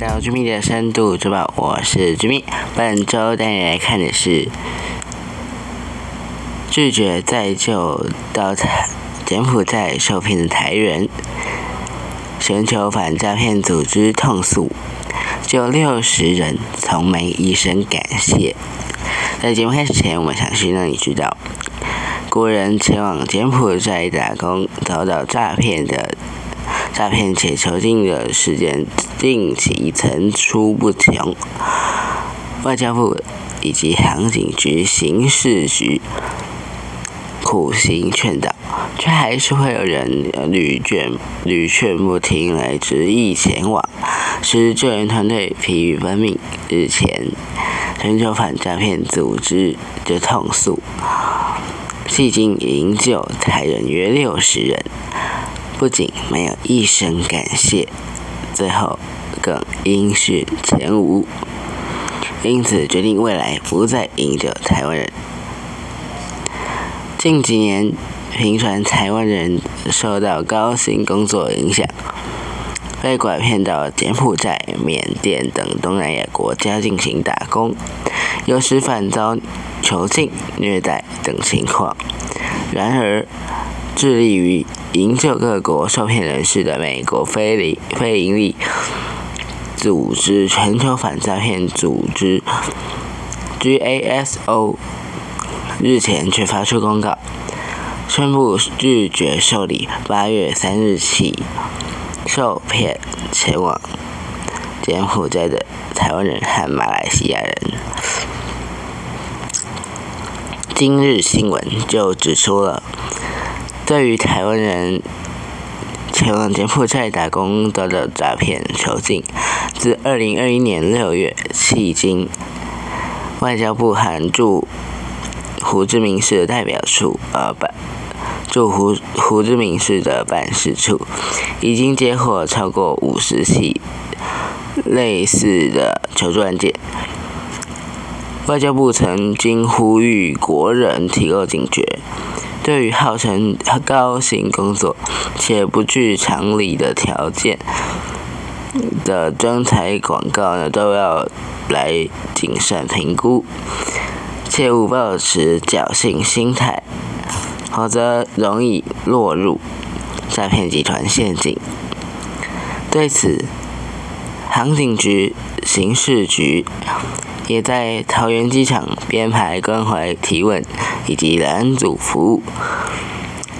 到居民的深度之报，我是居民。本周带你来看的是拒绝再就到台柬埔寨受骗的台人，全球反诈骗组织痛诉，就六十人从没一声感谢。在节目开始前，我们想先让你知道，国人前往柬埔寨打工遭到诈骗的。诈骗且囚禁的事件近期层出不穷，外交部以及航警局、刑事局苦心劝导，却还是会有人屡劝屡劝不听，来执意前往，使救援团队疲于奔命。日前，全球反诈骗组织的痛诉，迄今营救台人约六十人。不仅没有一声感谢，最后更音讯全无，因此决定未来不再营救台湾人。近几年，频传台湾人受到高薪工作影响，被拐骗到柬埔寨、缅甸等东南亚国家进行打工，有时反遭囚禁、虐待等情况。然而，致力于营救各国受骗人士的美国非利非营利组织全球反诈骗组织 GASO 日前却发出公告，宣布拒绝受理八月三日起受骗前往柬埔寨的台湾人和马来西亚人。今日新闻就指出了。对于台湾人前往柬埔寨打工遭到诈骗囚禁，自二零二一年六月迄今，外交部函驻胡志明市代表处呃办驻胡胡志明市的办事处，已经接获超过五十起类似的求助案件。外交部曾经呼吁国人提高警觉。对于号称高薪工作且不具常理的条件的征才广告呢，都要来谨慎评估，切勿抱持侥幸心态，否则容易落入诈骗集团陷阱。对此，航警局、刑事局。也在桃园机场编排关怀提问以及拦阻服务，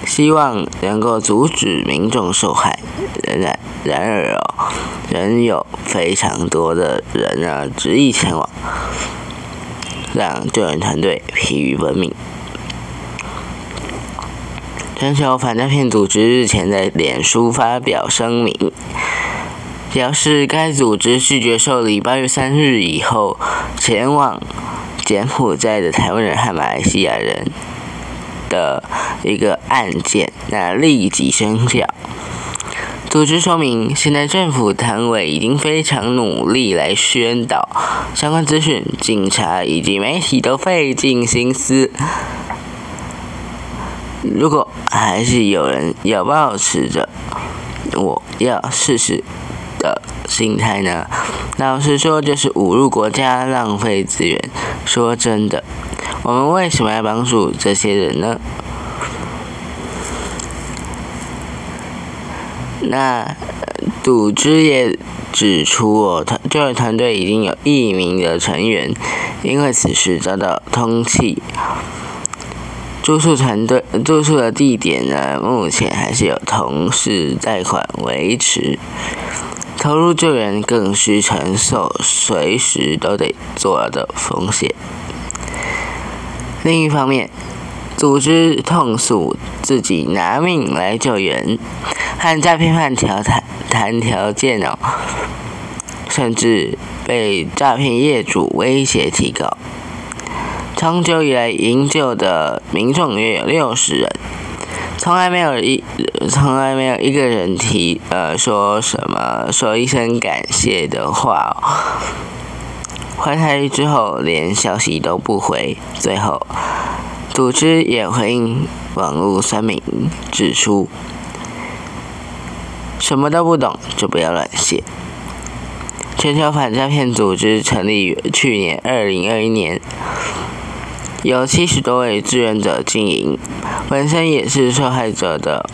希望能够阻止民众受害。仍然，然而哦，仍有非常多的人啊执意前往，让救援团队疲于奔命。全球反诈骗组织日前在脸书发表声明。表示，该组织拒绝受理八月三日以后前往柬埔寨的台湾人和马来西亚人的一个案件，那立即生效。组织说明，现在政府单位已经非常努力来宣导相关资讯，警察以及媒体都费尽心思。如果还是有人要保持着，我要试试。的心态呢？老实说，就是侮辱国家、浪费资源。说真的，我们为什么要帮助这些人呢？那组织也指出，哦，团救援团队已经有一名的成员因为此事遭到通缉。住宿团队住宿的地点呢，目前还是有同事贷款维持。投入救援更需承受随时都得做的风险。另一方面，组织痛诉自己拿命来救援，和诈骗犯调谈谈条件哦，甚至被诈骗业主威胁提高。长久以来营救的民众约有六十人。从来没有一，从来没有一个人提，呃，说什么说一声感谢的话。回台之后连消息都不回，最后组织也回应网络酸民，指出什么都不懂就不要乱写。全球反诈骗组织成立于去年二零二一年，由七十多位志愿者经营，本身也是受害者的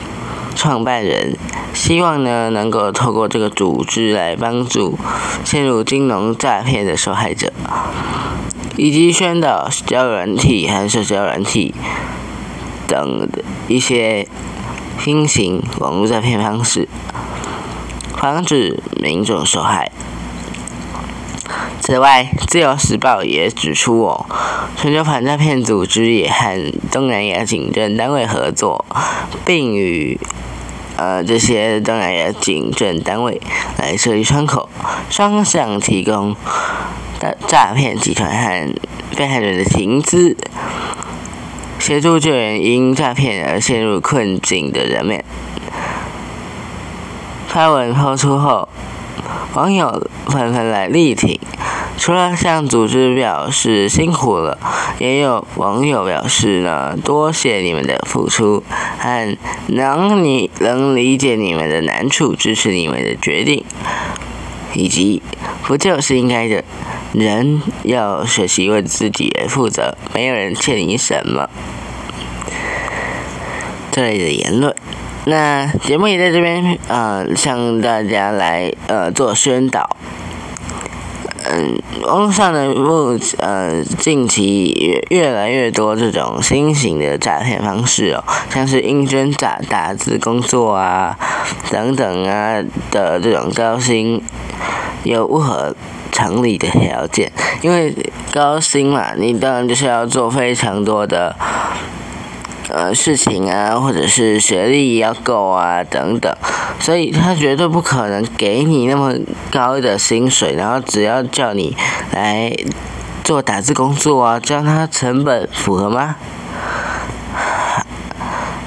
创办人，希望呢能够透过这个组织来帮助陷入金融诈骗的受害者，以及宣导交友软体和社交软体等一些新型网络诈骗方式，防止民众受害。此外，《自由时报》也指出，哦，全球反诈骗组织也和东南亚警政单位合作，并与呃这些东南亚警政单位来设立窗口，双向提供的诈骗集团和被害人的情资，协助救援因诈骗而陷入困境的人们。发文抛出后，网友纷纷来力挺。除了向组织表示辛苦了，也有网友表示呢，多谢你们的付出，很能你能理解你们的难处，支持你们的决定，以及不救是应该的，人要学习为自己而负责，没有人欠你什么。这类的言论，那节目也在这边呃向大家来呃做宣导。嗯，网络上的目呃近期越越来越多这种新型的诈骗方式哦，像是应征打打字工作啊等等啊的这种高薪，有不合常理的条件，因为高薪嘛，你当然就是要做非常多的。呃，事情啊，或者是学历要够啊，等等，所以他绝对不可能给你那么高的薪水，然后只要叫你来做打字工作啊，这样他成本符合吗？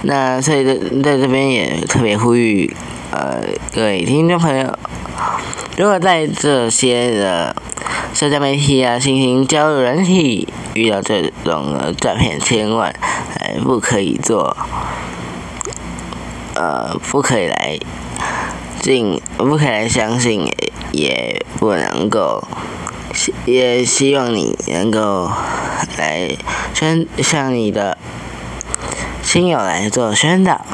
那所以在在这边也特别呼吁，呃，各位听众朋友，如果在这些的社交媒体啊，新型交友软体遇到这种诈骗，千万。不可以做，呃，不可以来进，不可以来相信，也不能够，也希望你能够来宣向你的亲友来做宣导，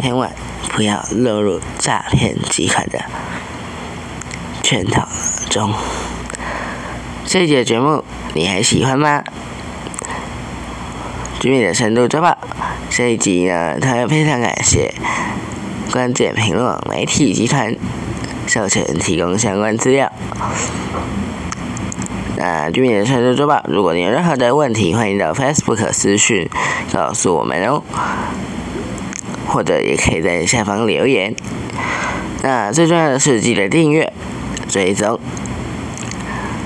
千万不要落入诈骗集团的圈套中。这节节目你还喜欢吗？居民的深度周报这一集呢，他非常感谢关键评论媒体集团授权提供相关资料。那居民的深度周报，如果你有任何的问题，欢迎到 Facebook 私讯告诉我们哦，或者也可以在下方留言。那最重要的是记得订阅、追踪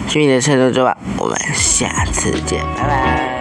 居民的深度周报，我们下次见，拜拜。